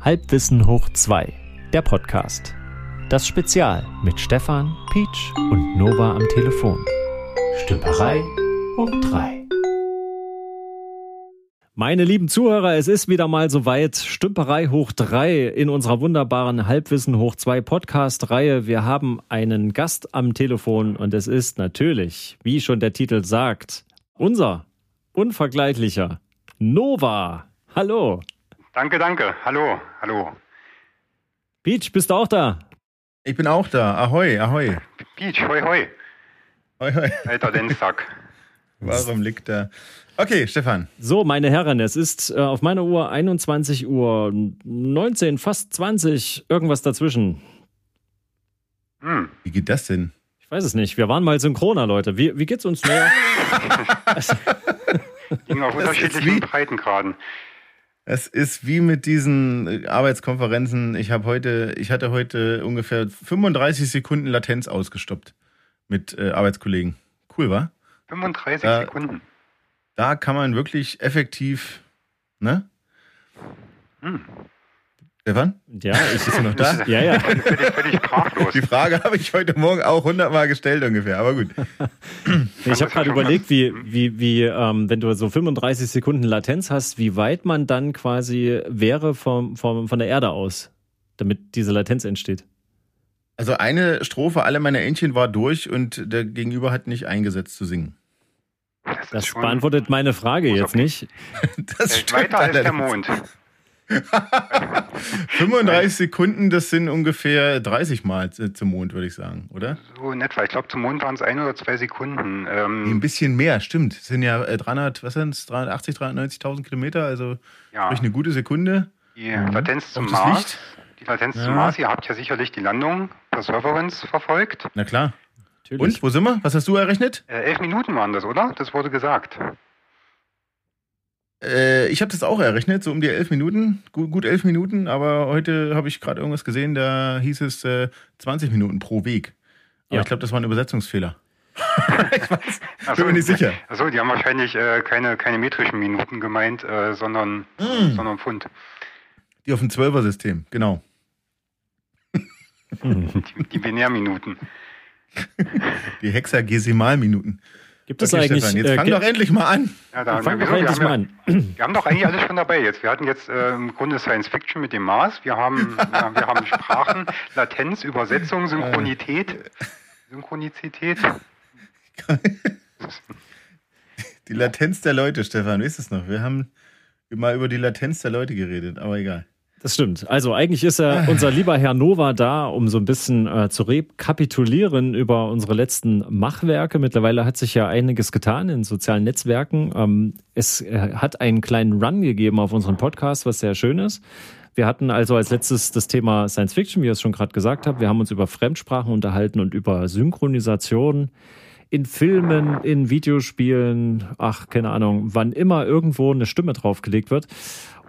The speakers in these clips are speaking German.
Halbwissen hoch 2, der Podcast. Das Spezial mit Stefan, Peach und Nova am Telefon. Stümperei hoch 3. Meine lieben Zuhörer, es ist wieder mal soweit. Stümperei hoch 3 in unserer wunderbaren Halbwissen hoch 2 Podcast-Reihe. Wir haben einen Gast am Telefon und es ist natürlich, wie schon der Titel sagt, unser unvergleichlicher Nova. Hallo. Danke, danke. Hallo, hallo. Peach, bist du auch da? Ich bin auch da. Ahoi, ahoi. Peach, hoi, hoi. Hoi, hoi. Alter Densack. Warum liegt da? Okay, Stefan. So, meine Herren, es ist äh, auf meiner Uhr 21 Uhr 19, fast 20, irgendwas dazwischen. Hm. Wie geht das denn? Ich weiß es nicht. Wir waren mal synchroner, Leute. Wie, wie geht's uns mehr? Ging auf unterschiedlichen Breitengraden. Es ist wie mit diesen äh, Arbeitskonferenzen. Ich habe heute, ich hatte heute ungefähr 35 Sekunden Latenz ausgestoppt mit äh, Arbeitskollegen. Cool, war? 35 da, Sekunden. Da kann man wirklich effektiv, ne? Hm. Stefan? Ja, ich du noch da? ja, ja. Völlig, völlig Die Frage habe ich heute Morgen auch hundertmal gestellt ungefähr, aber gut. ich habe gerade überlegt, wie, wie, wie ähm, wenn du so 35 Sekunden Latenz hast, wie weit man dann quasi wäre vom, vom, von der Erde aus, damit diese Latenz entsteht. Also eine Strophe, alle meine Entchen war durch und der Gegenüber hat nicht eingesetzt zu singen. Das, das beantwortet meine Frage jetzt nicht. Das ist weiter als der Mond. 35 Sekunden, das sind ungefähr 30 Mal zum Mond, würde ich sagen, oder? So in etwa. Ich glaube, zum Mond waren es ein oder zwei Sekunden. Ähm ein bisschen mehr, stimmt. Das sind ja 300, äh, was sind es, 380, 390.000 Kilometer, also ja. eine gute Sekunde. Die mhm. Latenz zum Mars. Licht. Die Latenz ja. zum Mars. Ihr habt ja sicherlich die Landung Perseverance verfolgt. Na klar. Natürlich. Und, wo sind wir? Was hast du errechnet? Äh, elf Minuten waren das, oder? Das wurde gesagt. Äh, ich habe das auch errechnet, so um die elf Minuten, gut, gut elf Minuten, aber heute habe ich gerade irgendwas gesehen, da hieß es äh, 20 Minuten pro Weg. Aber ja. ich glaube, das war ein Übersetzungsfehler. ich weiß, bin mir nicht sicher. Achso, die haben wahrscheinlich äh, keine, keine metrischen Minuten gemeint, äh, sondern, mm. sondern Pfund. Die auf dem Zwölfer-System, genau. die, die Binärminuten. Die Hexagesimalminuten. Gibt es okay, eigentlich. Stefan, jetzt äh, fang doch endlich mal an. Ja, da, fang doch endlich mal an. Wir haben doch eigentlich alles schon dabei jetzt. Wir hatten jetzt äh, im Grunde Science Fiction mit dem Mars. Wir haben, ja, wir haben Sprachen, Latenz, Übersetzung, Synchronität. Synchronizität. Die Latenz der Leute, Stefan, wie ist es noch? Wir haben mal über die Latenz der Leute geredet, aber egal. Das stimmt. Also eigentlich ist er unser lieber Herr Nova da, um so ein bisschen äh, zu rekapitulieren über unsere letzten Machwerke. Mittlerweile hat sich ja einiges getan in sozialen Netzwerken. Ähm, es äh, hat einen kleinen Run gegeben auf unseren Podcast, was sehr schön ist. Wir hatten also als letztes das Thema Science Fiction, wie ich es schon gerade gesagt habe. Wir haben uns über Fremdsprachen unterhalten und über Synchronisation in Filmen, in Videospielen, ach, keine Ahnung, wann immer irgendwo eine Stimme draufgelegt wird.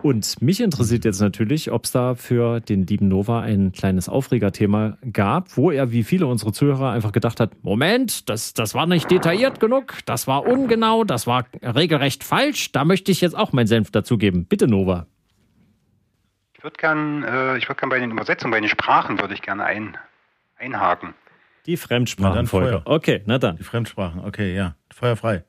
Und mich interessiert jetzt natürlich, ob es da für den lieben Nova ein kleines Aufregerthema gab, wo er wie viele unserer Zuhörer einfach gedacht hat, Moment, das, das war nicht detailliert genug, das war ungenau, das war regelrecht falsch, da möchte ich jetzt auch meinen Senf dazugeben. Bitte Nova. Ich würde gern, äh, ich würde gern bei den Übersetzungen, bei den Sprachen würde ich gerne ein, einhaken. Die Fremdsprachenfolge. Okay, na dann. Die Fremdsprachen, okay, ja. Feuer frei.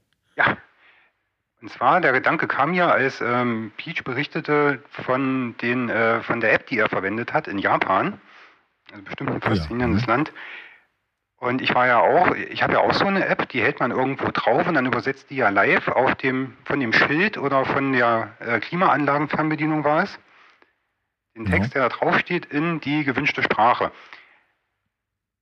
Und zwar, der Gedanke kam ja, als ähm, Peach berichtete von, den, äh, von der App, die er verwendet hat in Japan. Also bestimmt ein faszinierendes ja. Land. Und ich war ja auch, ich habe ja auch so eine App, die hält man irgendwo drauf und dann übersetzt die ja live auf dem, von dem Schild oder von der äh, Klimaanlagenfernbedienung war es, den Text, ja. der da drauf steht, in die gewünschte Sprache.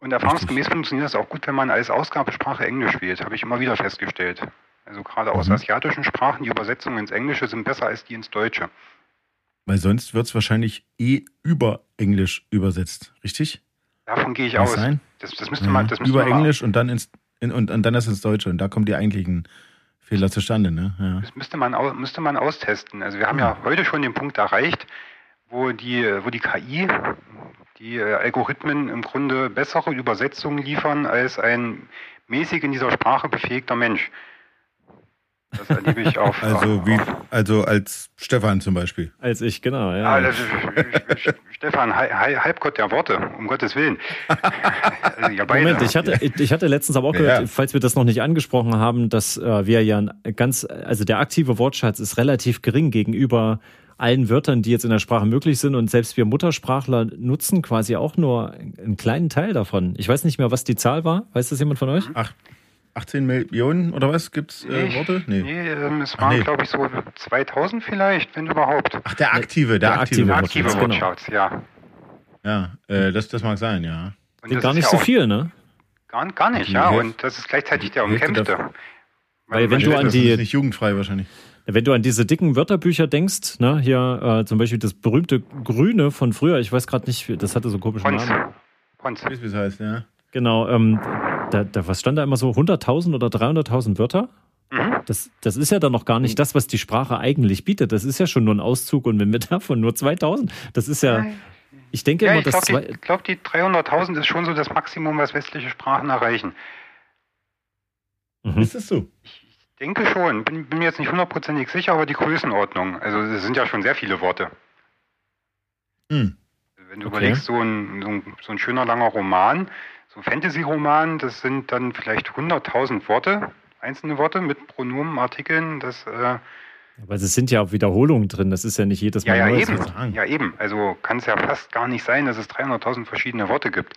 Und erfahrungsgemäß funktioniert das auch gut, wenn man als Ausgabesprache Englisch wählt, habe ich immer wieder festgestellt. Also gerade aus mhm. asiatischen Sprachen, die Übersetzungen ins Englische sind besser als die ins Deutsche. Weil sonst wird es wahrscheinlich eh über Englisch übersetzt, richtig? Davon gehe ich Kann aus. Sein? Das, das müsste man, das müsste über man Englisch und dann ins in, und, und dann das ins Deutsche und da kommt die eigentlichen Fehler zustande, ne? Ja. Das müsste man, müsste man austesten. Also wir haben ja. ja heute schon den Punkt erreicht, wo die, wo die KI, die äh, Algorithmen im Grunde bessere Übersetzungen liefern als ein mäßig in dieser Sprache befähigter Mensch. Das erlebe ich auf. Also, wie, also als Stefan zum Beispiel. Als ich, genau. Ja. Ah, Stefan, Halbgott der Worte, um Gottes Willen. also, ja, Moment, ich hatte, ich hatte letztens aber auch gehört, ja. falls wir das noch nicht angesprochen haben, dass äh, wir ja ganz, also der aktive Wortschatz ist relativ gering gegenüber allen Wörtern, die jetzt in der Sprache möglich sind. Und selbst wir Muttersprachler nutzen quasi auch nur einen kleinen Teil davon. Ich weiß nicht mehr, was die Zahl war. Weiß das jemand von euch? Ach, 18 Millionen oder was gibt's äh, Worte? Nee, nee ähm, es waren, nee. glaube ich, so 2000 vielleicht, wenn überhaupt. Ach, der aktive, der, der aktive, der aktive Wortschatz, genau. ja. Ja, äh, das, das mag sein, ja. Und gar nicht ja so viel, ne? Gar, gar nicht, ja. Und das ist gleichzeitig der umkämpfte. Weil wenn du an die... Das ist nicht jugendfrei wahrscheinlich. Wenn du an diese dicken Wörterbücher denkst, ne, hier äh, zum Beispiel das berühmte Grüne von früher, ich weiß gerade nicht, das hatte so komischen Ponz. Namen. Ponz. Wie es heißt, ja. Genau, ähm, da, da, was stand da immer so? 100.000 oder 300.000 Wörter? Mhm. Das, das ist ja dann noch gar nicht das, was die Sprache eigentlich bietet. Das ist ja schon nur ein Auszug und wenn wir davon nur 2000, das ist ja. Ich denke ja, immer, ich glaube, die, glaub, die 300.000 ist schon so das Maximum, was westliche Sprachen erreichen. Mhm. Ist das so? Ich denke schon. Bin, bin mir jetzt nicht hundertprozentig sicher, aber die Größenordnung. Also, es sind ja schon sehr viele Worte. Mhm. Wenn du okay. überlegst, so ein, so, ein, so ein schöner langer Roman, so Fantasy-Roman, das sind dann vielleicht 100.000 Worte, einzelne Worte mit Pronomen, Artikeln, das. Äh, aber es sind ja auch Wiederholungen drin, das ist ja nicht jedes Mal ja, ja, Neues. Eben. Ja, eben. Also kann es ja fast gar nicht sein, dass es 300.000 verschiedene Worte gibt.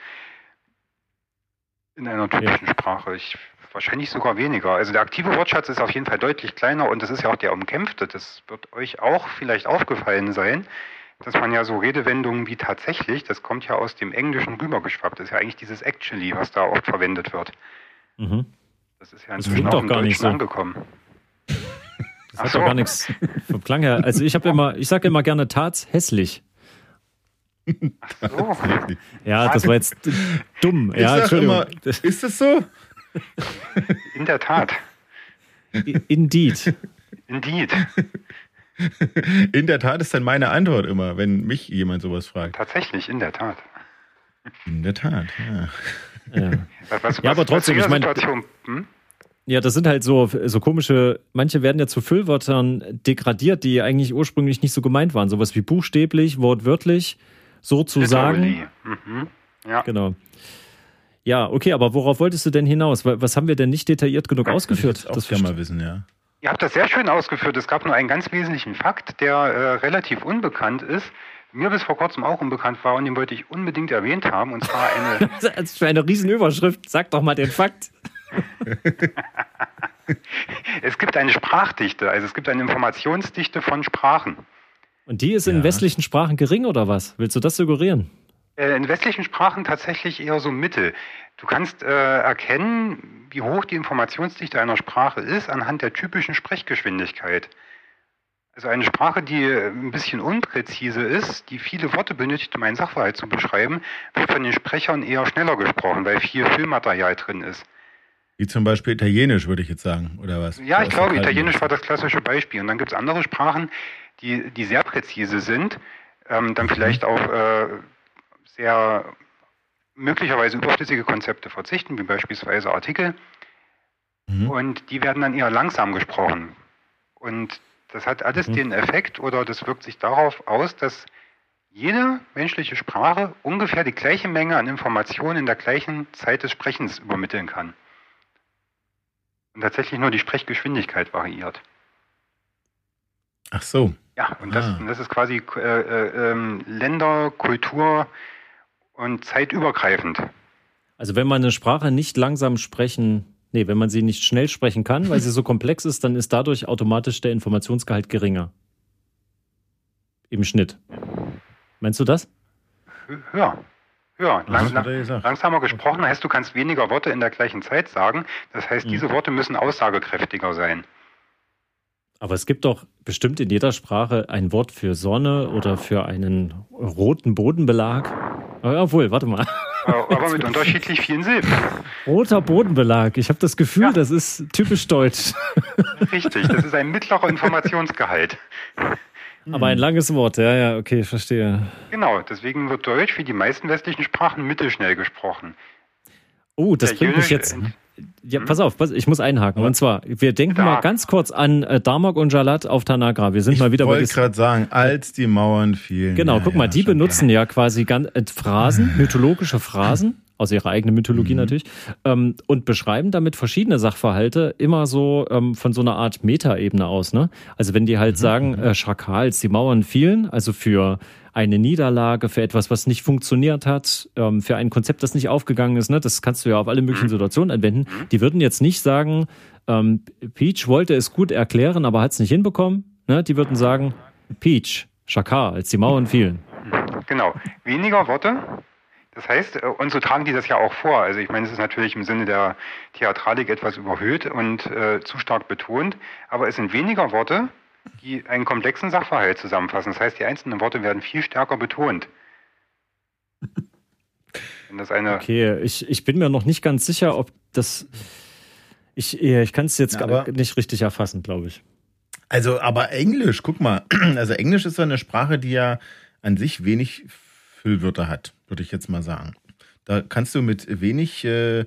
In einer typischen ja. Sprache. Ich, wahrscheinlich sogar weniger. Also der aktive Wortschatz ist auf jeden Fall deutlich kleiner und das ist ja auch der umkämpfte. Das wird euch auch vielleicht aufgefallen sein dass man ja so Redewendungen wie tatsächlich, das kommt ja aus dem Englischen rübergeschwappt. Das ist ja eigentlich dieses actually, was da oft verwendet wird. Mhm. Das ist ja inzwischen das auch im gar nicht so. angekommen. Das Ach hat so. doch gar nichts vom Klang her. Also ich habe immer, ich sage immer gerne tats hässlich. Ach so. Ja, das war jetzt dumm. Ich ja, Entschuldigung. Immer, ist das so? In der Tat. Indeed. Indeed. In der Tat ist dann meine Antwort immer, wenn mich jemand sowas fragt. Tatsächlich, in der Tat. In der Tat, ja. Ja, was, was, ja aber trotzdem, ich meine. Hm? Ja, das sind halt so, so komische, manche werden ja zu Füllwörtern degradiert, die eigentlich ursprünglich nicht so gemeint waren. Sowas wie buchstäblich, wortwörtlich, sozusagen. Mhm. Ja. Genau. Ja, okay, aber worauf wolltest du denn hinaus? Was haben wir denn nicht detailliert genug ausgeführt? Das will ich mal wissen, ja. Ihr habt das sehr schön ausgeführt. Es gab nur einen ganz wesentlichen Fakt, der äh, relativ unbekannt ist, mir bis vor kurzem auch unbekannt war und den wollte ich unbedingt erwähnt haben. Und zwar eine. das ist für eine Riesenüberschrift. Sag doch mal den Fakt. es gibt eine Sprachdichte, also es gibt eine Informationsdichte von Sprachen. Und die ist in ja. westlichen Sprachen gering oder was? Willst du das suggerieren? Äh, in westlichen Sprachen tatsächlich eher so mittel. Du kannst äh, erkennen, wie hoch die Informationsdichte einer Sprache ist anhand der typischen Sprechgeschwindigkeit. Also eine Sprache, die äh, ein bisschen unpräzise ist, die viele Worte benötigt, um einen Sachverhalt zu beschreiben, wird von den Sprechern eher schneller gesprochen, weil viel Füllmaterial drin ist. Wie zum Beispiel Italienisch, würde ich jetzt sagen, oder was? Ja, ich glaube, Italienisch war das klassische Beispiel. Und dann gibt es andere Sprachen, die, die sehr präzise sind, ähm, dann mhm. vielleicht auf äh, sehr möglicherweise überflüssige Konzepte verzichten, wie beispielsweise Artikel. Mhm. Und die werden dann eher langsam gesprochen. Und das hat alles mhm. den Effekt oder das wirkt sich darauf aus, dass jede menschliche Sprache ungefähr die gleiche Menge an Informationen in der gleichen Zeit des Sprechens übermitteln kann. Und tatsächlich nur die Sprechgeschwindigkeit variiert. Ach so. Ja, und das, ah. das ist quasi äh, äh, ähm, Länder, Kultur, und zeitübergreifend. Also wenn man eine Sprache nicht langsam sprechen, nee, wenn man sie nicht schnell sprechen kann, weil sie so komplex ist, dann ist dadurch automatisch der Informationsgehalt geringer. Im Schnitt. Meinst du das? Ja. Ja, lang, lang, langsamer gesprochen heißt, du kannst weniger Worte in der gleichen Zeit sagen. Das heißt, diese mhm. Worte müssen aussagekräftiger sein. Aber es gibt doch bestimmt in jeder Sprache ein Wort für Sonne oder für einen roten Bodenbelag. Obwohl, warte mal. Aber mit unterschiedlich vielen Silben. Roter Bodenbelag. Ich habe das Gefühl, ja. das ist typisch deutsch. Richtig, das ist ein mittlerer Informationsgehalt. Aber ein langes Wort, ja, ja, okay, verstehe. Genau, deswegen wird Deutsch wie die meisten westlichen Sprachen mittelschnell gesprochen. Oh, das bringt mich jetzt ja, pass auf, pass, ich muss einhaken. Und zwar, wir denken da. mal ganz kurz an äh, Damok und Jalat auf Tanagra. Wir sind ich mal wieder bei. Ich wollte gerade sagen, als die Mauern fielen. Genau, ja, guck mal, die benutzen klar. ja quasi ganz, äh, Phrasen, mythologische Phrasen aus ihrer eigenen Mythologie mhm. natürlich, ähm, und beschreiben damit verschiedene Sachverhalte immer so ähm, von so einer Art Metaebene aus. Ne? Also wenn die halt mhm. sagen, mhm. äh, Schakals, die Mauern fielen, also für eine Niederlage, für etwas, was nicht funktioniert hat, ähm, für ein Konzept, das nicht aufgegangen ist, ne? das kannst du ja auf alle möglichen mhm. Situationen anwenden. Mhm. Die würden jetzt nicht sagen, ähm, Peach wollte es gut erklären, aber hat es nicht hinbekommen. Ne? Die würden sagen, Peach, Schakal, als die Mauern fielen. Genau, weniger Worte, das heißt, äh, und so tragen die das ja auch vor. Also ich meine, es ist natürlich im Sinne der Theatralik etwas überhöht und äh, zu stark betont, aber es sind weniger Worte, die einen komplexen Sachverhalt zusammenfassen. Das heißt, die einzelnen Worte werden viel stärker betont. Wenn das eine okay, ich, ich bin mir noch nicht ganz sicher, ob das. Ich, ich kann es jetzt ja, nicht richtig erfassen, glaube ich. Also, aber Englisch, guck mal. Also Englisch ist so eine Sprache, die ja an sich wenig Füllwörter hat, würde ich jetzt mal sagen. Da kannst du mit wenig äh,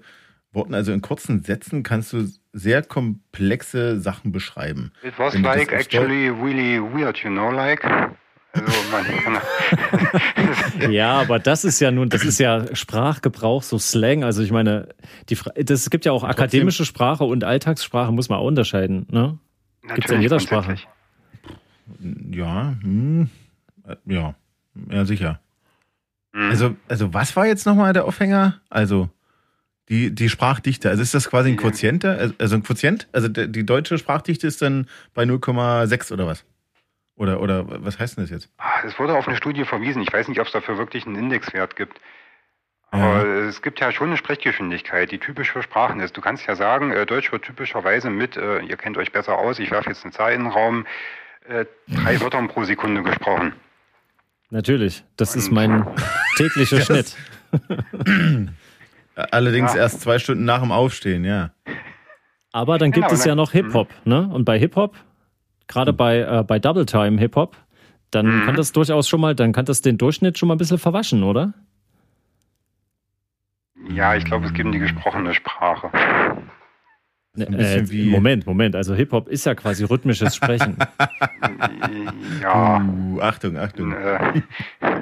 Worten, also in kurzen Sätzen, kannst du sehr komplexe Sachen beschreiben. It was like actually really weird, you know, like. Also ja, aber das ist ja nun, das ist ja Sprachgebrauch, so Slang. Also ich meine, die, das gibt ja auch akademische Sprache und Alltagssprache, muss man auch unterscheiden. Ne? Gibt es ja in jeder Sprache. Ja, hm, ja, ja, sicher. Mhm. Also, also was war jetzt nochmal der Aufhänger? Also die, die Sprachdichte, also ist das quasi ein Quotient, also ein Quotient? Also die deutsche Sprachdichte ist dann bei 0,6 oder was? Oder, oder was heißt denn das jetzt? Es wurde auf eine Studie verwiesen. Ich weiß nicht, ob es dafür wirklich einen Indexwert gibt. Aber ja. es gibt ja schon eine Sprechgeschwindigkeit, die typisch für Sprachen ist. Du kannst ja sagen, äh, Deutsch wird typischerweise mit, äh, ihr kennt euch besser aus, ich werfe jetzt eine Zahl in den Raum, äh, drei Wörtern pro Sekunde gesprochen. Natürlich, das ist mein täglicher Schnitt. Allerdings ja. erst zwei Stunden nach dem Aufstehen, ja. Aber dann gibt genau, es ja noch Hip-Hop, ne? Und bei Hip-Hop, gerade mhm. bei, äh, bei Double Time Hip-Hop, dann mhm. kann das durchaus schon mal, dann kann das den Durchschnitt schon mal ein bisschen verwaschen, oder? Ja, ich glaube, es geht um die gesprochene Sprache. So äh, Moment, Moment. Also Hip-Hop ist ja quasi rhythmisches Sprechen. ja. Uh, Achtung, Achtung. Äh.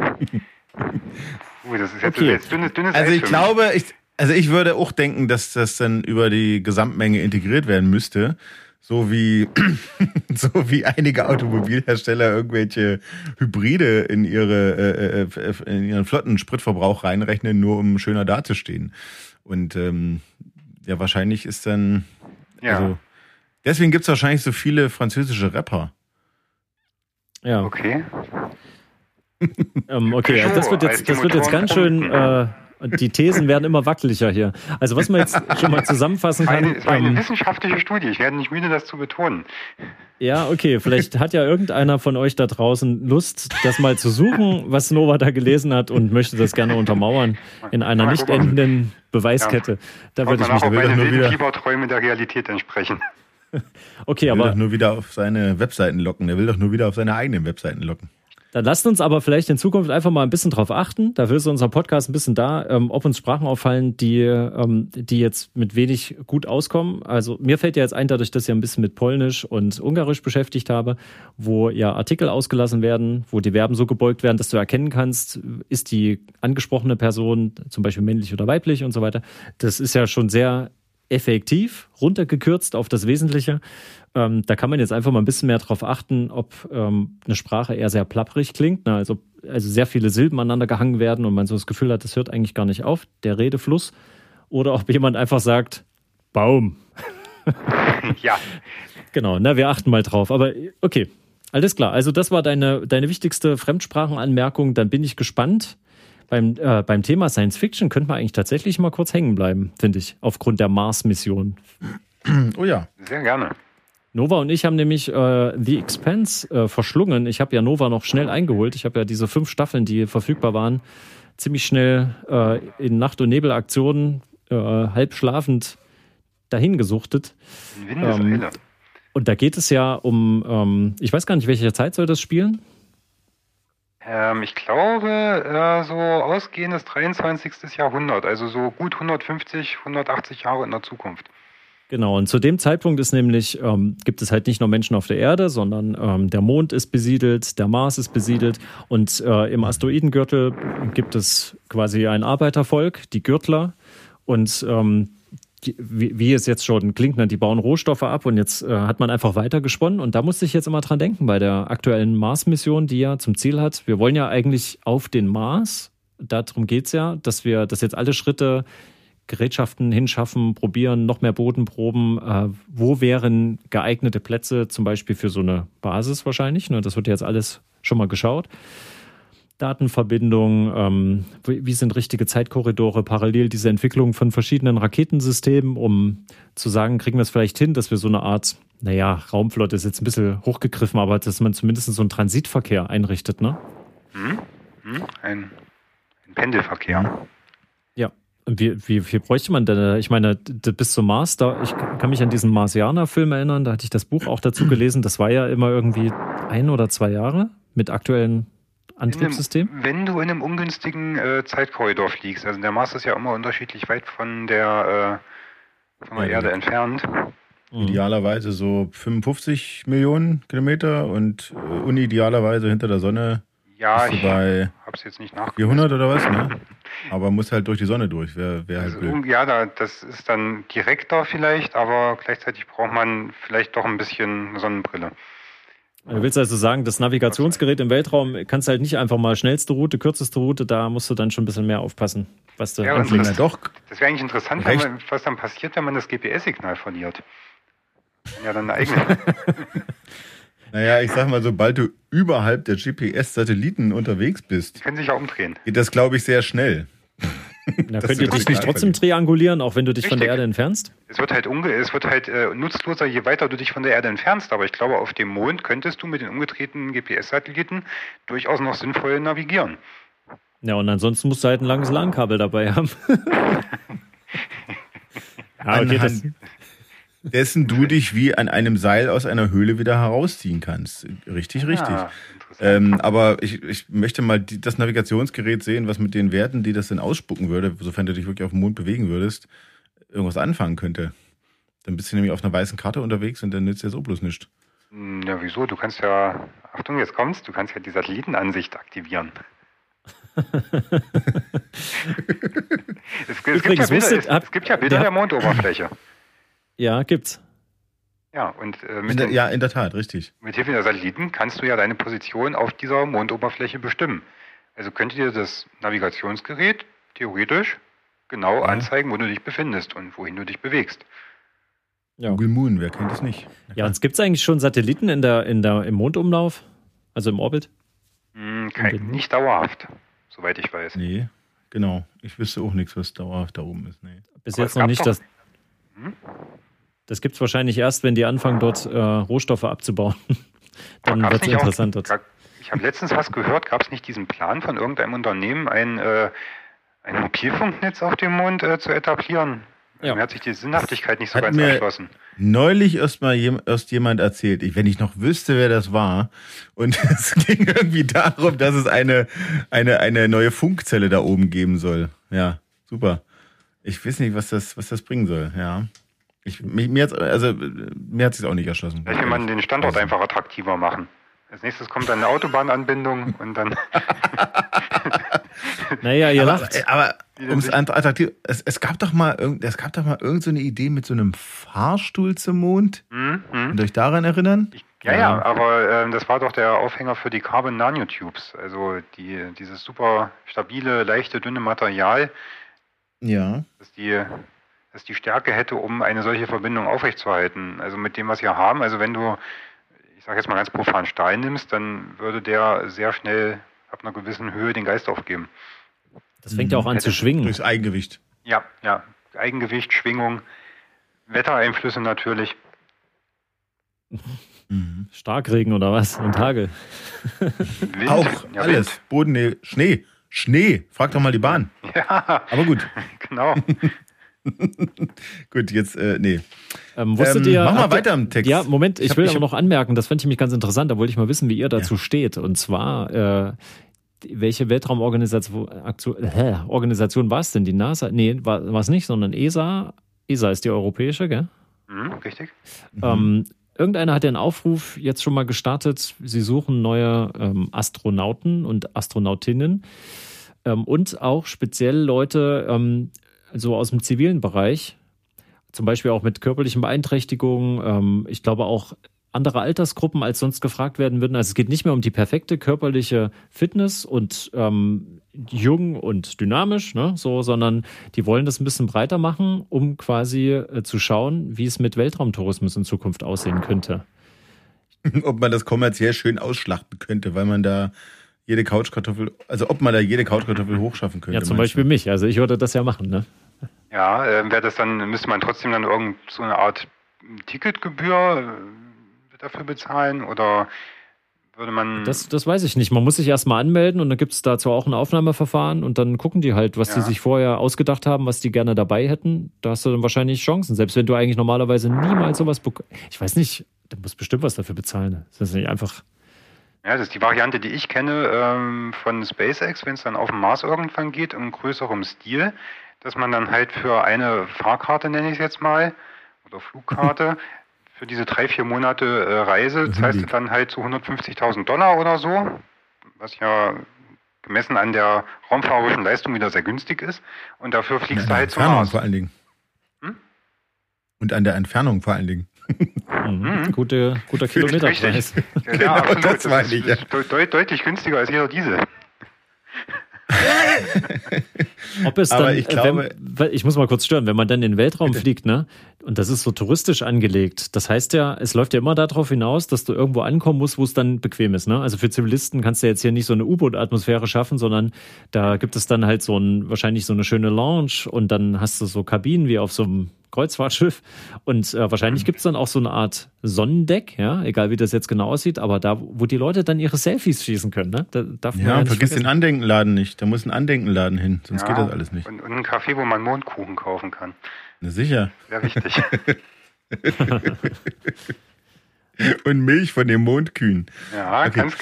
uh, das ist jetzt, okay. jetzt dünnes, dünnes Also ich glaube, ich, also ich würde auch denken, dass das dann über die Gesamtmenge integriert werden müsste. So wie, so wie einige Automobilhersteller irgendwelche Hybride in ihre, äh, äh in ihren flotten Spritverbrauch reinrechnen, nur um schöner dazustehen. Und ähm, ja, wahrscheinlich ist dann ja. Also, deswegen gibt es wahrscheinlich so viele französische Rapper. Ja. Okay. ähm, okay, also das wird jetzt, das wird jetzt ganz schön. Äh, die Thesen werden immer wackeliger hier. Also was man jetzt schon mal zusammenfassen kann. Es war eine ähm, wissenschaftliche Studie. Ich werde nicht müde, das zu betonen. Ja, okay. Vielleicht hat ja irgendeiner von euch da draußen Lust, das mal zu suchen, was Nova da gelesen hat und möchte das gerne untermauern in einer nicht endenden Beweiskette. Ja. Da würde ich mich meine nur wieder Fieberträume der Realität entsprechen. Okay, er will aber doch nur wieder auf seine Webseiten locken. Er will doch nur wieder auf seine eigenen Webseiten locken. Dann lasst uns aber vielleicht in Zukunft einfach mal ein bisschen drauf achten. Dafür ist unser Podcast ein bisschen da, ähm, ob uns Sprachen auffallen, die, ähm, die jetzt mit wenig gut auskommen. Also mir fällt ja jetzt ein, dadurch, dass ich ein bisschen mit Polnisch und Ungarisch beschäftigt habe, wo ja Artikel ausgelassen werden, wo die Verben so gebeugt werden, dass du erkennen kannst, ist die angesprochene Person zum Beispiel männlich oder weiblich und so weiter. Das ist ja schon sehr effektiv, runtergekürzt auf das Wesentliche. Ähm, da kann man jetzt einfach mal ein bisschen mehr darauf achten, ob ähm, eine Sprache eher sehr plapprig klingt, ne? also, also sehr viele Silben aneinander gehangen werden und man so das Gefühl hat, das hört eigentlich gar nicht auf, der Redefluss. Oder ob jemand einfach sagt, Baum. ja. Genau, na, wir achten mal drauf. Aber okay, alles klar. Also das war deine, deine wichtigste Fremdsprachenanmerkung. Dann bin ich gespannt, beim, äh, beim Thema Science Fiction könnte man eigentlich tatsächlich mal kurz hängen bleiben, finde ich, aufgrund der Mars-Mission. Oh ja. Sehr gerne. Nova und ich haben nämlich äh, The Expanse äh, verschlungen. Ich habe ja Nova noch schnell eingeholt. Ich habe ja diese fünf Staffeln, die verfügbar waren, ziemlich schnell äh, in Nacht- und Nebelaktionen äh, halb schlafend dahin gesuchtet. Ähm, und da geht es ja um, ähm, ich weiß gar nicht, welche Zeit soll das spielen? Ähm, ich glaube, äh, so ausgehendes 23. Jahrhundert, also so gut 150, 180 Jahre in der Zukunft. Genau, und zu dem Zeitpunkt ist nämlich, ähm, gibt es halt nicht nur Menschen auf der Erde, sondern ähm, der Mond ist besiedelt, der Mars ist besiedelt und äh, im Asteroidengürtel gibt es quasi ein Arbeitervolk, die Gürtler. Und ähm, die, wie, wie, es jetzt schon klingt, ne, die bauen Rohstoffe ab und jetzt äh, hat man einfach weitergesponnen. Und da musste ich jetzt immer dran denken bei der aktuellen Mars-Mission, die ja zum Ziel hat, wir wollen ja eigentlich auf den Mars. Darum geht es ja, dass wir, dass jetzt alle Schritte Gerätschaften hinschaffen, probieren, noch mehr Bodenproben. Äh, wo wären geeignete Plätze zum Beispiel für so eine Basis wahrscheinlich? Ne? Das wird jetzt alles schon mal geschaut. Datenverbindung, ähm, wie sind richtige Zeitkorridore, parallel diese Entwicklung von verschiedenen Raketensystemen, um zu sagen, kriegen wir es vielleicht hin, dass wir so eine Art, naja, Raumflotte ist jetzt ein bisschen hochgegriffen, aber dass man zumindest so einen Transitverkehr einrichtet, ne? Hm? Hm? Ein, ein Pendelverkehr. Wie, wie, wie bräuchte man denn? Ich meine, bis zum Mars, da, ich kann mich an diesen Marsianer-Film erinnern, da hatte ich das Buch auch dazu gelesen. Das war ja immer irgendwie ein oder zwei Jahre mit aktuellen Antriebssystem? Einem, wenn du in einem ungünstigen äh, Zeitkorridor fliegst, also der Mars ist ja immer unterschiedlich weit von der, äh, von der ja, Erde ja. entfernt. Mhm. Idealerweise so 55 Millionen Kilometer und äh, unidealerweise hinter der Sonne ja, ich bei hab's jetzt nicht nachgeguckt. 400 oder was, ne? Aber muss halt durch die Sonne durch, wer, wer halt also, will. Ja, da, das ist dann direkter vielleicht, aber gleichzeitig braucht man vielleicht doch ein bisschen Sonnenbrille. Du willst also sagen, das Navigationsgerät im Weltraum kannst halt nicht einfach mal schnellste Route, kürzeste Route, da musst du dann schon ein bisschen mehr aufpassen, was du ja. Das, doch. Das wäre eigentlich interessant, man, was dann passiert, wenn man das GPS-Signal verliert. Ja, dann eine eigene. Naja, ich sag mal, sobald du überhalb der GPS-Satelliten unterwegs bist, können sich ja umdrehen. Geht das, glaube ich, sehr schnell. Da könnt ihr dich nicht trotzdem triangulieren, auch wenn du dich Richtig. von der Erde entfernst? Es wird halt, unge es wird halt äh, nutzloser, je weiter du dich von der Erde entfernst. Aber ich glaube, auf dem Mond könntest du mit den umgedrehten GPS-Satelliten durchaus noch sinnvoll navigieren. Ja, und ansonsten musst du halt ein langes LAN-Kabel dabei haben. ja, okay, das, dessen du dich wie an einem Seil aus einer Höhle wieder herausziehen kannst. Richtig, richtig. Ja, ähm, aber ich, ich möchte mal die, das Navigationsgerät sehen, was mit den Werten, die das denn ausspucken würde, sofern du dich wirklich auf dem Mond bewegen würdest, irgendwas anfangen könnte. Dann bist du nämlich auf einer weißen Karte unterwegs und dann nützt dir so bloß nichts. Hm, ja, wieso? Du kannst ja, Achtung, jetzt kommst, du kannst ja die Satellitenansicht aktivieren. es, es, gibt ja Bilder, es, es, gibt ja Bilder der Mondoberfläche. Ja, gibt's. Ja, und äh, mit in der, ja, in der Tat, richtig. Mit Hilfe der Satelliten kannst du ja deine Position auf dieser Mondoberfläche bestimmen. Also könnte dir das Navigationsgerät theoretisch genau ja. anzeigen, wo du dich befindest und wohin du dich bewegst. Ja. Google Moon, wer kennt es nicht? Ja, und gibt es eigentlich schon Satelliten in der, in der, im Mondumlauf? Also im Orbit? Hm, kein, nicht dauerhaft, soweit ich weiß. Nee, genau. Ich wüsste auch nichts, was dauerhaft da oben ist. Nee. Bis Aber jetzt noch nicht das. Hm? Das gibt es wahrscheinlich erst, wenn die anfangen, dort äh, Rohstoffe abzubauen. Dann wird es interessant dort. Ich habe letztens was gehört, gab es nicht diesen Plan von irgendeinem Unternehmen, ein, äh, ein Mobilfunknetz auf dem Mond äh, zu etablieren? Ja. Mir hat sich die Sinnhaftigkeit nicht so hat ganz erschlossen. Neulich erst mal erst jemand erzählt, ich, wenn ich noch wüsste, wer das war. Und es ging irgendwie darum, dass es eine, eine, eine neue Funkzelle da oben geben soll. Ja, super. Ich weiß nicht, was das, was das bringen soll, ja. Ich, mir, mir hat also mir hat es auch nicht erschlossen. Vielleicht will man den Standort einfach attraktiver machen. Als nächstes kommt dann eine Autobahnanbindung und dann. naja, ihr aber, lacht. Aber ums attraktiv, es, es gab doch mal es gab doch mal irgendeine so Idee mit so einem Fahrstuhl zum Mond. Mhm. Könnt ihr euch daran erinnern? Ich, ja, ja, ja, aber äh, das war doch der Aufhänger für die Carbon Nanotubes. Also die, dieses super stabile, leichte, dünne Material. Ja. Das die das die Stärke hätte, um eine solche Verbindung aufrechtzuerhalten. Also mit dem, was wir haben, also wenn du, ich sage jetzt mal ganz profan Stahl nimmst, dann würde der sehr schnell ab einer gewissen Höhe den Geist aufgeben. Das fängt ja auch an zu schwingen. Durchs Eigengewicht. Ja, ja. Eigengewicht, Schwingung, Wettereinflüsse natürlich. Mhm. Starkregen oder was? Und Hagel. Wind. Auch ja, alles. Wind. Boden, nee, Schnee. Schnee. Frag doch mal die Bahn. Ja. Aber gut. genau. Gut, jetzt, äh, nee. Ähm, wusstet ähm, ihr, mach mal weiter im Text. Ja, Moment, ich, ich will aber noch anmerken, das fand ich mich ganz interessant, da wollte ich mal wissen, wie ihr dazu ja. steht. Und zwar, äh, welche Weltraumorganisation äh, Organisation war es denn? Die NASA? Nee, war es nicht, sondern ESA. ESA ist die europäische, gell? Mhm, richtig. Ähm, irgendeiner hat den Aufruf jetzt schon mal gestartet. Sie suchen neue ähm, Astronauten und Astronautinnen ähm, und auch speziell Leute ähm, so aus dem zivilen Bereich, zum Beispiel auch mit körperlichen Beeinträchtigungen. Ähm, ich glaube auch andere Altersgruppen als sonst gefragt werden würden. Also es geht nicht mehr um die perfekte körperliche Fitness und ähm, jung und dynamisch, ne, so, sondern die wollen das ein bisschen breiter machen, um quasi äh, zu schauen, wie es mit Weltraumtourismus in Zukunft aussehen könnte. Ob man das kommerziell schön ausschlachten könnte, weil man da jede Couchkartoffel, also ob man da jede Couchkartoffel hochschaffen könnte. Ja, zum Beispiel mich. Also ich würde das ja machen, ne? Ja, äh, wäre das dann, müsste man trotzdem dann irgend so eine Art Ticketgebühr dafür bezahlen oder würde man. Das, das weiß ich nicht. Man muss sich erstmal anmelden und dann gibt es dazu auch ein Aufnahmeverfahren und dann gucken die halt, was ja. die sich vorher ausgedacht haben, was die gerne dabei hätten. Da hast du dann wahrscheinlich Chancen. Selbst wenn du eigentlich normalerweise niemals sowas bekommst. Ich weiß nicht, du musst bestimmt was dafür bezahlen. Das ist nicht einfach. Ja, das ist die Variante, die ich kenne ähm, von SpaceX, wenn es dann auf dem Mars irgendwann geht, im größerem Stil, dass man dann halt für eine Fahrkarte, nenne ich es jetzt mal, oder Flugkarte, für diese drei, vier Monate äh, Reise zahlst du dann halt so 150.000 Dollar oder so, was ja gemessen an der raumfahrerischen Leistung wieder sehr günstig ist. Und dafür fliegst du halt zum Mars. vor allen Dingen. Hm? Und an der Entfernung vor allen Dingen. Mhm. Gute, guter Kilometerpreis. Ja, genau, absolut. Das, das ist, ja. deut deutlich günstiger als jeder Diesel. Ob es dann, ich, glaube, wenn, ich muss mal kurz stören, wenn man dann in den Weltraum bitte. fliegt, ne? Und das ist so touristisch angelegt. Das heißt ja, es läuft ja immer darauf hinaus, dass du irgendwo ankommen musst, wo es dann bequem ist, ne? Also für Zivilisten kannst du jetzt hier nicht so eine U-Boot-Atmosphäre schaffen, sondern da gibt es dann halt so ein, wahrscheinlich so eine schöne Lounge und dann hast du so Kabinen wie auf so einem Kreuzfahrtschiff. Und äh, wahrscheinlich gibt es dann auch so eine Art Sonnendeck, ja, egal wie das jetzt genau aussieht, aber da, wo die Leute dann ihre Selfies schießen können, ne? Da darf ja, ja vergiss den Andenkenladen nicht. Da muss ein Andenkenladen hin, sonst ja, geht das alles nicht. Und, und ein Café, wo man Mondkuchen kaufen kann. Na sicher. Sehr wichtig. und Milch von den Mondkühen. Ja, okay. ganz.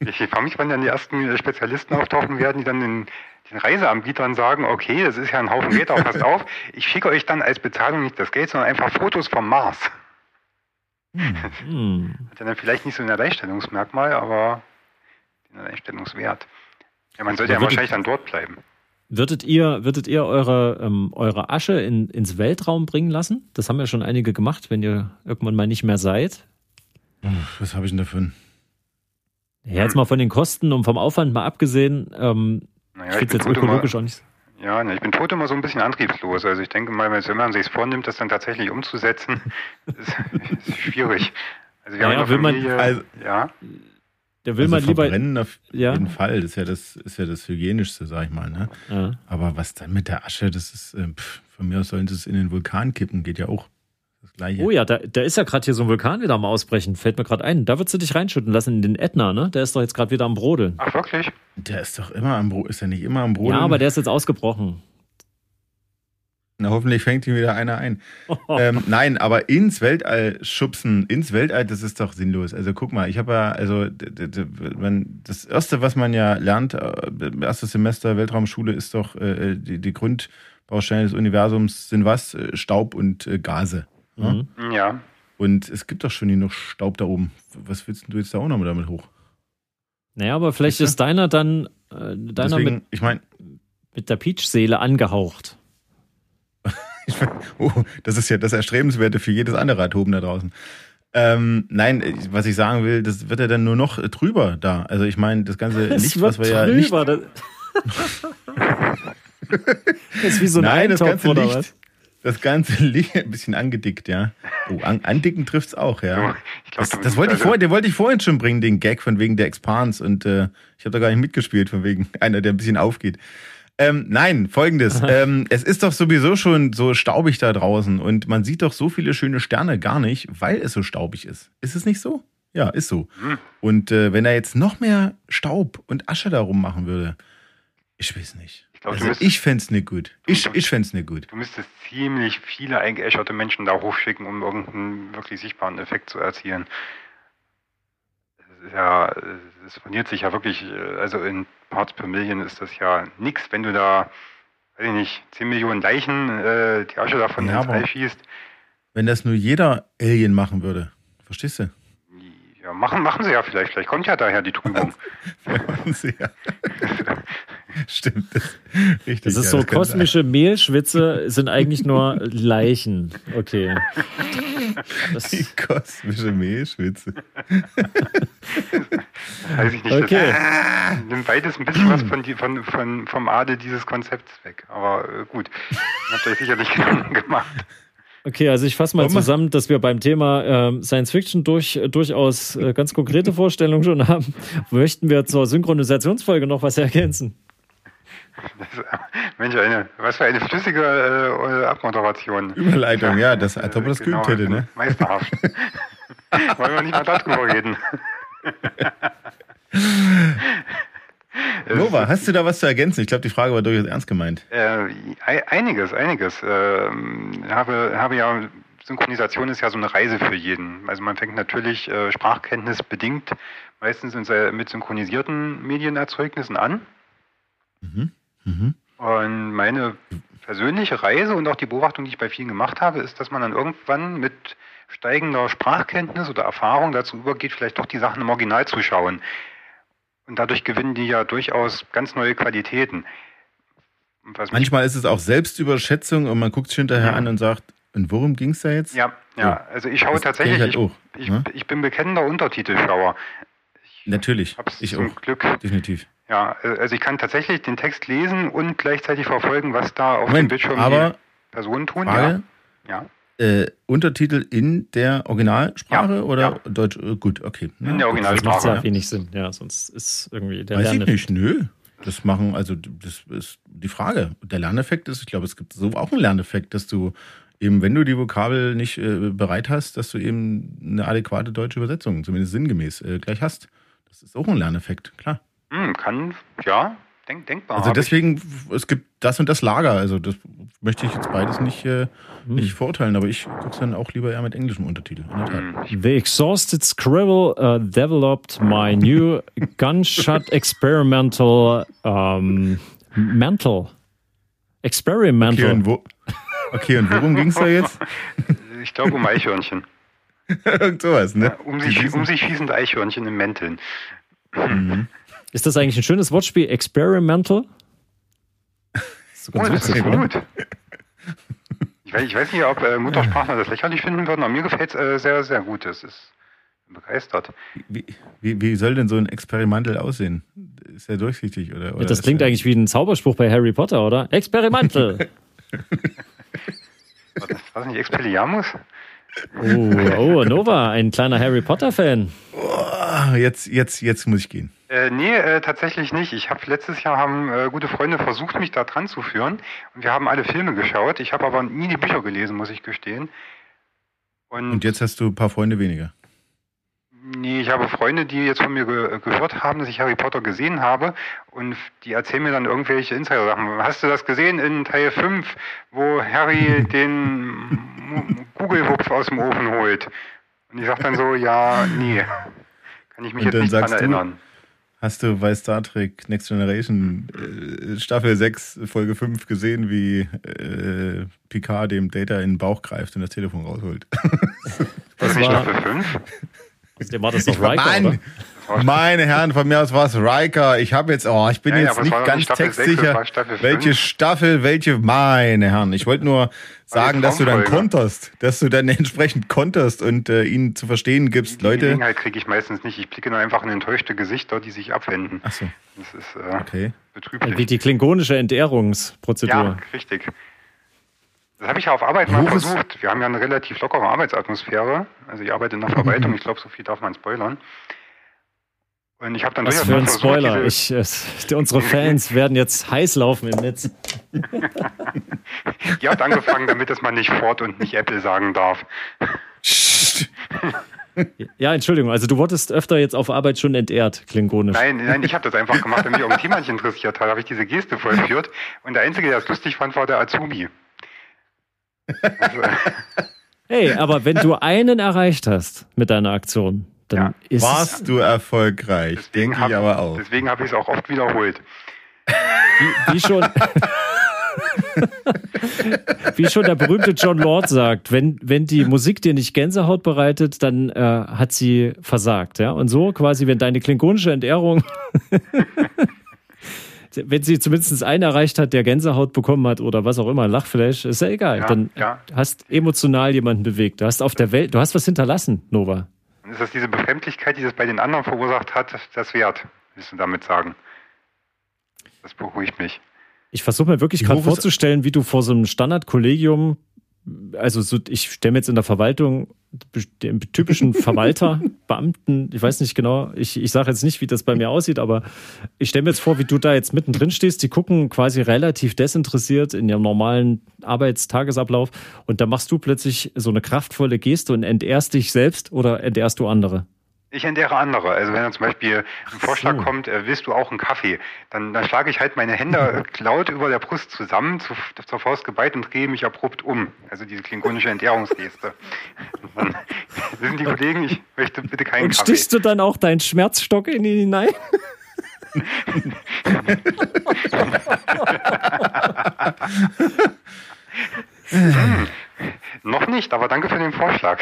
ich frage mich, wann dann die ersten Spezialisten auftauchen werden, die dann den den Reiseanbietern sagen, okay, das ist ja ein Haufen Geld, aber passt auf, ich schicke euch dann als Bezahlung nicht das Geld, sondern einfach Fotos vom Mars. Hm. Hat ja dann vielleicht nicht so ein Alleinstellungsmerkmal, aber den Alleinstellungswert. Ja, man sollte ja wahrscheinlich dann dort bleiben. Würdet ihr, würdet ihr eure, ähm, eure Asche in, ins Weltraum bringen lassen? Das haben ja schon einige gemacht, wenn ihr irgendwann mal nicht mehr seid. Was habe ich denn davon? Ja, jetzt mal von den Kosten und vom Aufwand mal abgesehen, ähm, naja, ich finde es jetzt ökologisch immer, auch nicht. Ja, ne, ich bin tot immer so ein bisschen antriebslos. Also ich denke mal, wenn man sich vornimmt, das dann tatsächlich umzusetzen, ist, ist schwierig. Also wir naja, haben will Familie, man, also, ja. Der will also man lieber. Verbrennen auf ja. jeden Fall. Das ist ja das, ist ja das Hygienischste, sag ich mal. Ne? Ja. Aber was dann mit der Asche, das ist, äh, pff, von mir aus sollen sie es in den Vulkan kippen, geht ja auch. Gleiche. Oh ja, da, da ist ja gerade hier so ein Vulkan wieder am Ausbrechen. Fällt mir gerade ein. Da würdest du dich reinschütten lassen in den Ätna, ne? Der ist doch jetzt gerade wieder am Brodeln. Ach, wirklich? Der ist doch immer am Brodeln. Ist er nicht immer am Brodeln? Ja, aber der ist jetzt ausgebrochen. Na, hoffentlich fängt ihn wieder einer ein. ähm, nein, aber ins Weltall schubsen, ins Weltall, das ist doch sinnlos. Also guck mal, ich habe ja, also das Erste, was man ja lernt, äh, erstes Semester Weltraumschule, ist doch äh, die, die Grundbausteine des Universums sind was? Äh, Staub und Gase. Mhm. Ja. Und es gibt doch schon genug Staub da oben. Was willst du jetzt da auch noch damit hoch? Naja, aber vielleicht ist deiner dann äh, deiner Deswegen, mit, ich mein, mit der Peach-Seele angehaucht. oh, das ist ja das Erstrebenswerte für jedes andere Atom da draußen. Ähm, nein, was ich sagen will, das wird ja dann nur noch drüber da. Also ich meine, das ganze Licht, was wir ja nicht... Das, das ist wie so ein Nein, Eintopf, das ganze Licht, was? Das ganze Licht ein bisschen angedickt, ja. Oh, an, andicken trifft's auch, ja. Glaub, das, das wollte ich also vorhin, den wollte ich vorhin schon bringen, den Gag von wegen der Expans und äh, ich habe da gar nicht mitgespielt von wegen einer, der ein bisschen aufgeht. Ähm, nein, folgendes. ähm, es ist doch sowieso schon so staubig da draußen und man sieht doch so viele schöne Sterne gar nicht, weil es so staubig ist. Ist es nicht so? Ja, ist so. Mhm. Und äh, wenn er jetzt noch mehr Staub und Asche darum machen würde, ich weiß nicht. Glaub, also ich fände es nicht gut. Ich, ich fände nicht gut. Du müsstest ziemlich viele eingeäscherte Menschen da hochschicken, um irgendeinen wirklich sichtbaren Effekt zu erzielen. ja, es verliert sich ja wirklich, also in Parts per Million ist das ja nichts, wenn du da, weiß ich nicht, 10 Millionen Leichen, äh, die Asche davon ja, ins All schießt. Wenn das nur jeder Alien machen würde, verstehst du? Ja, machen, machen sie ja vielleicht. Vielleicht kommt ja daher die Trübung. machen sie ja. Stimmt. Das, richtig, das ist ja, so das kosmische Mehlschwitze sind eigentlich nur Leichen. Okay. Das die kosmische Mehlschwitze. Weiß ich nicht. Okay. Das, nimmt beides ein bisschen was von, von, von, vom Adel dieses Konzepts weg. Aber äh, gut. Habt euch sicherlich Gedanken gemacht. Okay, also ich fasse mal zusammen, dass wir beim Thema ähm, Science Fiction durch, durchaus äh, ganz konkrete Vorstellungen schon haben. Möchten wir zur Synchronisationsfolge noch was ergänzen? Das, Mensch, eine, was für eine flüssige äh, Abmoderation. Überleitung, ja, das, als ob das genau, geübt hätte, ne? Meisterhaft. Wollen wir nicht mal darüber reden. Nova, hast du da was zu ergänzen? Ich glaube, die Frage war durchaus ernst gemeint. Äh, einiges, einiges. Äh, habe, habe ja, Synchronisation ist ja so eine Reise für jeden. Also man fängt natürlich äh, Sprachkenntnis bedingt meistens mit synchronisierten Medienerzeugnissen an. Mhm. Mhm. Und meine persönliche Reise und auch die Beobachtung, die ich bei vielen gemacht habe, ist, dass man dann irgendwann mit steigender Sprachkenntnis oder Erfahrung dazu übergeht, vielleicht doch die Sachen im Original zu schauen. Und dadurch gewinnen die ja durchaus ganz neue Qualitäten. Manchmal ist es auch Selbstüberschätzung und man guckt sich hinterher ja. an und sagt, und worum ging es da jetzt? Ja, ja, also ich schaue das tatsächlich, ich, halt ich, ne? ich, bin bekennender Untertitelschauer. Ich Natürlich, ich zum auch. Glück. Definitiv. Ja, also ich kann tatsächlich den Text lesen und gleichzeitig verfolgen, was da auf Moment, dem Bildschirm aber die Personen tun. Frage, ja. ja. Äh, Untertitel in der Originalsprache ja, oder ja. Deutsch? Äh, gut, okay. In der Originalsprache. Das macht ja wenig Sinn, ja, sonst ist irgendwie der Weiß Lerneffekt. ich nicht, nö. Das machen, also das ist die Frage. Der Lerneffekt ist, ich glaube, es gibt so auch einen Lerneffekt, dass du eben, wenn du die Vokabel nicht äh, bereit hast, dass du eben eine adäquate deutsche Übersetzung, zumindest sinngemäß, äh, gleich hast. Das ist auch ein Lerneffekt, klar. Hm, kann, ja, denk, denkbar. Also deswegen, es gibt das und das Lager. Also das möchte ich jetzt beides nicht, äh, hm. nicht vorurteilen, aber ich gucke es dann auch lieber eher mit englischem Untertitel. Hm. The Exhausted Scribble uh, developed my new gunshot experimental um, mental. Experimental. Okay, und, wo, okay, und worum ging es da jetzt? Ich glaube um Eichhörnchen. Irgend sowas, ne? Ja, um, sich, um sich schießende Eichhörnchen im Mänteln. Mhm. Ist das eigentlich ein schönes Wortspiel? Experimental? Das ist oh, das ist gut. Ich weiß, ich weiß nicht, ob äh, Muttersprachler das lächerlich finden würden, aber mir gefällt es äh, sehr, sehr gut. Das ist begeistert. Wie, wie, wie, soll denn so ein Experimental aussehen? Ist ja durchsichtig, oder? oder ja, das klingt ja eigentlich wie ein Zauberspruch bei Harry Potter, oder? Experimental! war, das, war das nicht Expelliarmus? Oh, oh, Nova, ein kleiner Harry Potter-Fan. Oh, jetzt, jetzt, jetzt muss ich gehen. Äh, nee, äh, tatsächlich nicht. Ich habe letztes Jahr haben äh, gute Freunde versucht, mich da dran zu führen. Und wir haben alle Filme geschaut. Ich habe aber nie die Bücher gelesen, muss ich gestehen. Und, Und jetzt hast du ein paar Freunde weniger. Nee, ich habe Freunde, die jetzt von mir ge gehört haben, dass ich Harry Potter gesehen habe und die erzählen mir dann irgendwelche Insider-Sachen. Hast du das gesehen in Teil 5, wo Harry den Kugelwupf aus dem Ofen holt? Und ich sage dann so, ja, nee, kann ich mich und jetzt nicht dran erinnern. Hast du bei Star Trek Next Generation äh, Staffel 6, Folge 5 gesehen, wie äh, Picard dem Data in den Bauch greift und das Telefon rausholt? Das war Staffel 5? Der war das doch Riker, Mann, meine Herren, von mir aus war es Riker. Ich habe jetzt, oh, ich bin ja, jetzt ja, nicht ganz textsicher, welche Staffel, welche, meine Herren. Ich wollte nur sagen, dass du dann konterst, dass du dann entsprechend konterst und äh, ihnen zu verstehen gibst, die, Leute. Die Gelegenheit kriege ich meistens nicht. Ich blicke nur einfach in enttäuschte Gesichter, die sich abwenden. Ach so. Das ist äh, okay. betrüblich. Wie die klingonische Entehrungsprozedur. Ja, richtig. Das habe ich ja auf Arbeit mal versucht. Wir haben ja eine relativ lockere Arbeitsatmosphäre. Also ich arbeite in der Verwaltung, mhm. ich glaube, so viel darf man spoilern. Und ich habe dann Was für ein Spoiler. Ich, äh, unsere Fans werden jetzt heiß laufen im Netz. Ihr habt angefangen, damit dass man nicht Ford und nicht Apple sagen darf. Ja, Entschuldigung, also du wurdest öfter jetzt auf Arbeit schon entehrt, klingonisch. Nein, nein, ich habe das einfach gemacht, wenn mich nicht interessiert hat, habe ich diese Geste vollführt. Und der Einzige, der es lustig fand, war der Azubi. Hey, aber wenn du einen erreicht hast mit deiner Aktion, dann ja. ist Warst du erfolgreich, denke ich aber auch. Deswegen habe ich es auch oft wiederholt. Wie, wie schon. Wie schon der berühmte John Lord sagt, wenn, wenn die Musik dir nicht Gänsehaut bereitet, dann äh, hat sie versagt. Ja? Und so quasi, wenn deine klingonische Entehrung, wenn sie zumindest einen erreicht hat, der Gänsehaut bekommen hat oder was auch immer, Lachflash, ist ja egal. Ja, dann ja. hast emotional jemanden bewegt. Du hast auf der Welt, du hast was hinterlassen, Nova. Und ist das diese Befremdlichkeit, die das bei den anderen verursacht hat, das wert, willst du damit sagen? Das beruhigt mich. Ich versuche mir wirklich gerade vorzustellen, wie du vor so einem Standardkollegium, also so, ich stelle mir jetzt in der Verwaltung den typischen Verwalter, Beamten, ich weiß nicht genau, ich, ich sage jetzt nicht, wie das bei mir aussieht, aber ich stelle mir jetzt vor, wie du da jetzt mittendrin stehst. Die gucken quasi relativ desinteressiert in ihrem normalen Arbeitstagesablauf und da machst du plötzlich so eine kraftvolle Geste und entehrst dich selbst oder entehrst du andere? Ich entdehre andere. Also wenn dann zum Beispiel ein Vorschlag so. kommt, äh, willst du auch einen Kaffee, dann, dann schlage ich halt meine Hände laut über der Brust zusammen, zu, zur Faust geballt und drehe mich abrupt um. Also diese klingonische Entehrungsgeste. dann wissen die Kollegen, ich möchte bitte keinen und Kaffee. Und stichst du dann auch deinen Schmerzstock in ihn hinein? hm, noch nicht, aber danke für den Vorschlag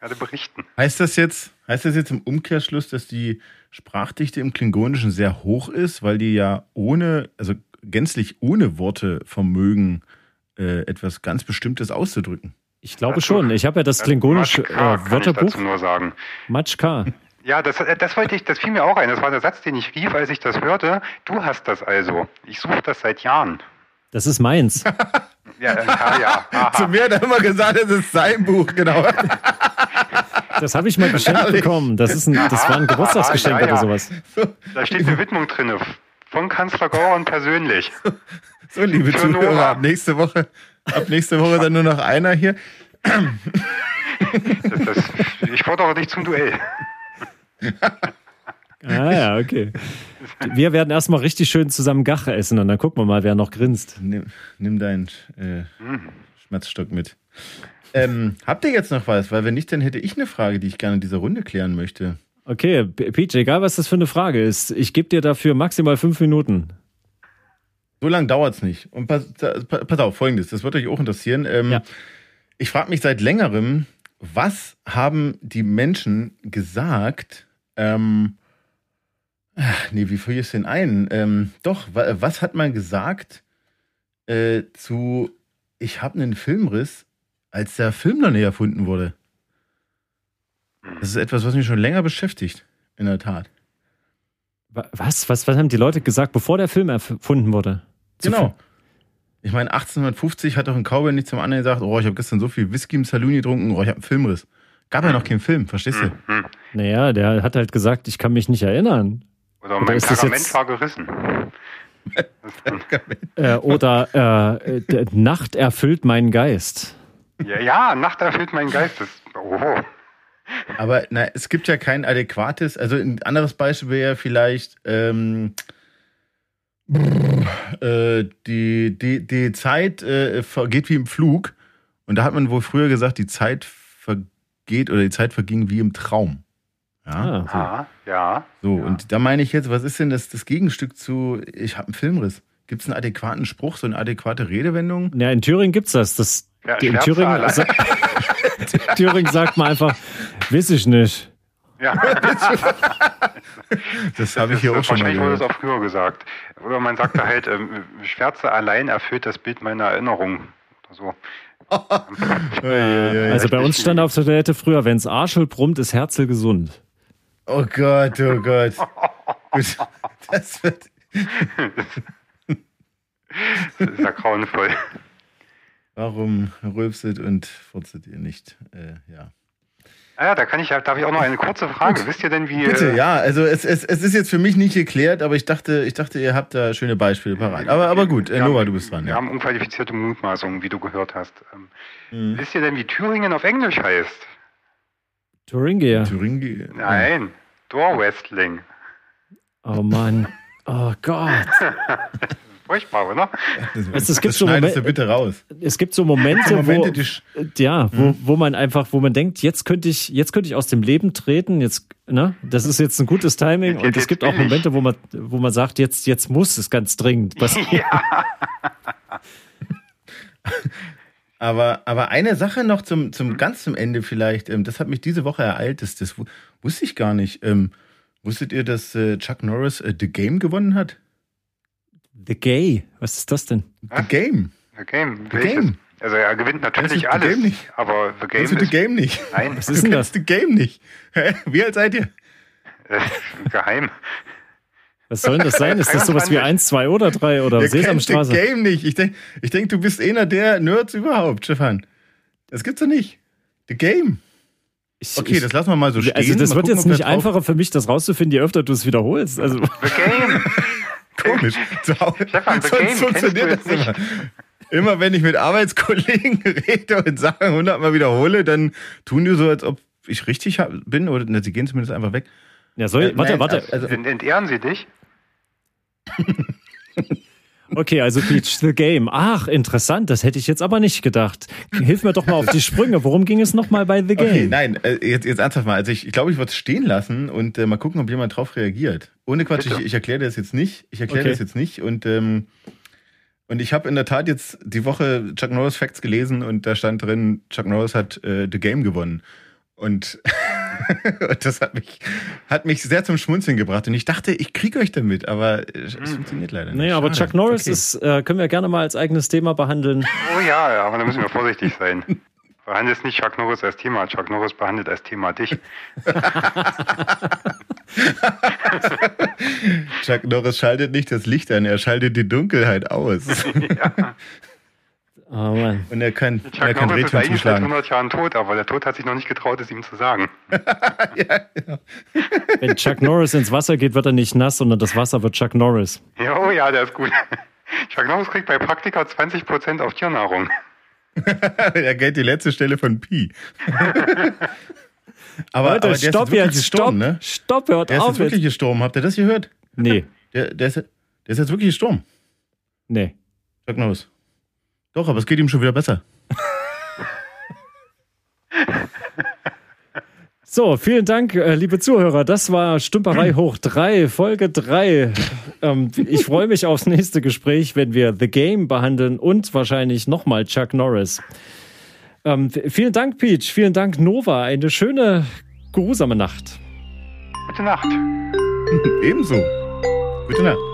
werde berichten. Heißt das jetzt, heißt das jetzt im Umkehrschluss, dass die Sprachdichte im Klingonischen sehr hoch ist, weil die ja ohne, also gänzlich ohne Worte vermögen, äh, etwas ganz Bestimmtes auszudrücken? Ich glaube dazu, schon. Ich habe ja das klingonische äh, Wörterbuch. Kann ich nur sagen. Matschka. Ja, das, äh, das wollte ich, das fiel mir auch ein. Das war der Satz, den ich rief, als ich das hörte. Du hast das also. Ich suche das seit Jahren. Das ist meins. ja, ja, ja. Zu mir hat er immer gesagt, es ist sein Buch, genau. Das habe ich mal geschenkt bekommen. Das, ist ein, das war ein Geburtstagsgeschenk ja, ja. oder sowas. Da steht eine Widmung drin. Von Kanzler Gauern persönlich. So, liebe Für Zuhörer, Nora. ab nächste Woche, ab nächste Woche dann nur noch einer hier. Das, das, ich fordere dich zum Duell. Ah ja, okay. Wir werden erstmal richtig schön zusammen Gache essen und dann gucken wir mal, wer noch grinst. Nimm, nimm deinen äh. Schmerzstock mit. Ähm, habt ihr jetzt noch was? Weil wenn nicht, dann hätte ich eine Frage, die ich gerne in dieser Runde klären möchte. Okay, Peach, egal was das für eine Frage ist, ich gebe dir dafür maximal fünf Minuten. So lange dauert es nicht. Und pass, pass, auf, folgendes, das wird euch auch interessieren. Ähm, ja. Ich frage mich seit längerem, was haben die Menschen gesagt? Ähm, ach, nee, wie führe ich es denn ein? Ähm, doch, was hat man gesagt äh, zu, ich habe einen Filmriss als der Film noch nicht erfunden wurde. Das ist etwas, was mich schon länger beschäftigt, in der Tat. Was? Was, was haben die Leute gesagt, bevor der Film erfunden wurde? Genau. Ich meine, 1850 hat doch ein Cowboy nicht zum anderen gesagt, oh, ich habe gestern so viel Whisky im Saloon getrunken, oh, ich habe einen Filmriss. Gab ja noch keinen Film, verstehst du? Mhm. Naja, der hat halt gesagt, ich kann mich nicht erinnern. Oder mein Pergament war gerissen. äh, oder äh, Nacht erfüllt meinen Geist. Ja, ja, Nacht erfüllt meinen Geist. Das, oh. Aber na, es gibt ja kein adäquates, also ein anderes Beispiel wäre vielleicht ähm, äh, die, die, die Zeit äh, vergeht wie im Flug. Und da hat man wohl früher gesagt, die Zeit vergeht oder die Zeit verging wie im Traum. Ja, ah, so. ah, ja. So, ja. und da meine ich jetzt, was ist denn das, das Gegenstück zu, ich habe einen Filmriss? Gibt es einen adäquaten Spruch, so eine adäquate Redewendung? Ja, in Thüringen gibt es das. das ja, in Thüringen, sa Thüringen sagt man einfach, weiß ich nicht. Ja. das habe ich hier auch schon mal Wahrscheinlich wurde es auch früher gesagt. Oder man sagte halt, ähm, Schwärze allein erfüllt das Bild meiner Erinnerung. So. also bei uns stand auf der Toilette früher, wenn es Arschel brummt, ist Herzl gesund. Oh Gott, oh Gott. das wird. das ist ja grauenvoll. Warum rülpset und furzet ihr nicht? Äh, ja. Ah ja, da kann ich, darf ich auch noch eine kurze Frage. Gut. Wisst ihr denn, wie. Bitte, äh, ja, also es, es, es ist jetzt für mich nicht geklärt, aber ich dachte, ich dachte, ihr habt da schöne Beispiele parat. Aber, aber gut, äh, Nova, du bist dran. Wir ja. haben unqualifizierte Mutmaßungen, wie du gehört hast. Ähm, mhm. Wisst ihr denn, wie Thüringen auf Englisch heißt? Thuringia. Thuringia. Nein, Door-Wrestling. Oh Mann. Oh Gott. Furchtbar, oder? Das, also, es gibt so Momente, bitte raus. Es gibt so Momente, Momente wo, ja, wo, hm. wo man einfach, wo man denkt, jetzt könnte ich, jetzt könnte ich aus dem Leben treten, jetzt Ne? Das ist jetzt ein gutes Timing und es gibt auch Momente, wo man, wo man sagt, jetzt, jetzt muss es ganz dringend passieren. Ja. aber, aber eine Sache noch zum, zum ganz zum Ende vielleicht, ähm, das hat mich diese Woche ereilt, das, das wusste ich gar nicht. Ähm, wusstet ihr, dass äh, Chuck Norris äh, The Game gewonnen hat? The Gay, was ist das denn? The Game. The Game. The Game. Also er gewinnt natürlich alles, Game nicht? aber The Game Kennst du The Game nicht? Nein. Was ist denn das? The Game nicht. Wie alt seid ihr? Geheim. Was soll denn das sein? Ist das sowas wie 1, 2 oder 3 oder Ihr Sesamstraße? The Game nicht. Ich denke, ich denk, du bist einer der Nerds überhaupt, Stefan. Das gibt's doch nicht. The Game. Ich, okay, ich, das lassen wir mal so stehen. Also das mal wird gucken, jetzt nicht einfacher für mich, das rauszufinden, je öfter du es wiederholst. Also. The Game. Komisch. Stefan, The Sonst Game funktioniert das immer. Immer wenn ich mit Arbeitskollegen rede und Sachen hundertmal wiederhole, dann tun die so, als ob ich richtig bin oder ne, sie gehen zumindest einfach weg. Ja, soll, äh, warte, nein, warte. Also, entehren sie dich? Okay, also Peach the Game. Ach, interessant, das hätte ich jetzt aber nicht gedacht. Hilf mir doch mal auf die Sprünge. Worum ging es nochmal bei The Game? Okay, nein, äh, jetzt, jetzt ernsthaft mal. Also ich, ich glaube, ich würde es stehen lassen und äh, mal gucken, ob jemand drauf reagiert. Ohne Quatsch, ich, ich erkläre das jetzt nicht. Ich erkläre okay. das jetzt nicht und ähm, und ich habe in der Tat jetzt die Woche Chuck Norris Facts gelesen und da stand drin, Chuck Norris hat äh, The Game gewonnen. Und das hat mich, hat mich sehr zum Schmunzeln gebracht. Und ich dachte, ich kriege euch damit, aber es hm. funktioniert leider nicht. Naja, aber Chuck Norris okay. ist, äh, können wir gerne mal als eigenes Thema behandeln. Oh ja, aber da müssen wir vorsichtig sein. Behandelst nicht Chuck Norris als Thema, Chuck Norris behandelt als Thema dich. Chuck Norris schaltet nicht das Licht an, er schaltet die Dunkelheit aus. ja. Oh Mann. Und er kann, Chuck er kann Norris ist eigentlich seit 100 Jahren tot, aber der Tod hat sich noch nicht getraut, es ihm zu sagen. ja, genau. Wenn Chuck Norris ins Wasser geht, wird er nicht nass, sondern das Wasser wird Chuck Norris. Ja, oh ja, der ist gut. Chuck Norris kriegt bei Praktika 20% auf Tiernahrung. er geht die letzte Stelle von Pi. aber, Leute, aber stopp jetzt, gestorben, stopp, ne? stopp, hört der auf. Der ist jetzt wirklich gestorben, habt ihr das gehört? Nee. Der, der, ist, der ist jetzt wirklich gestorben. Nee. Chuck Norris. Doch, aber es geht ihm schon wieder besser. So, vielen Dank, äh, liebe Zuhörer. Das war Stümperei hoch 3, Folge 3. Ähm, ich freue mich aufs nächste Gespräch, wenn wir The Game behandeln und wahrscheinlich nochmal Chuck Norris. Ähm, vielen Dank, Peach. Vielen Dank, Nova. Eine schöne, geruhsame Nacht. Gute Nacht. Ebenso. Gute Nacht.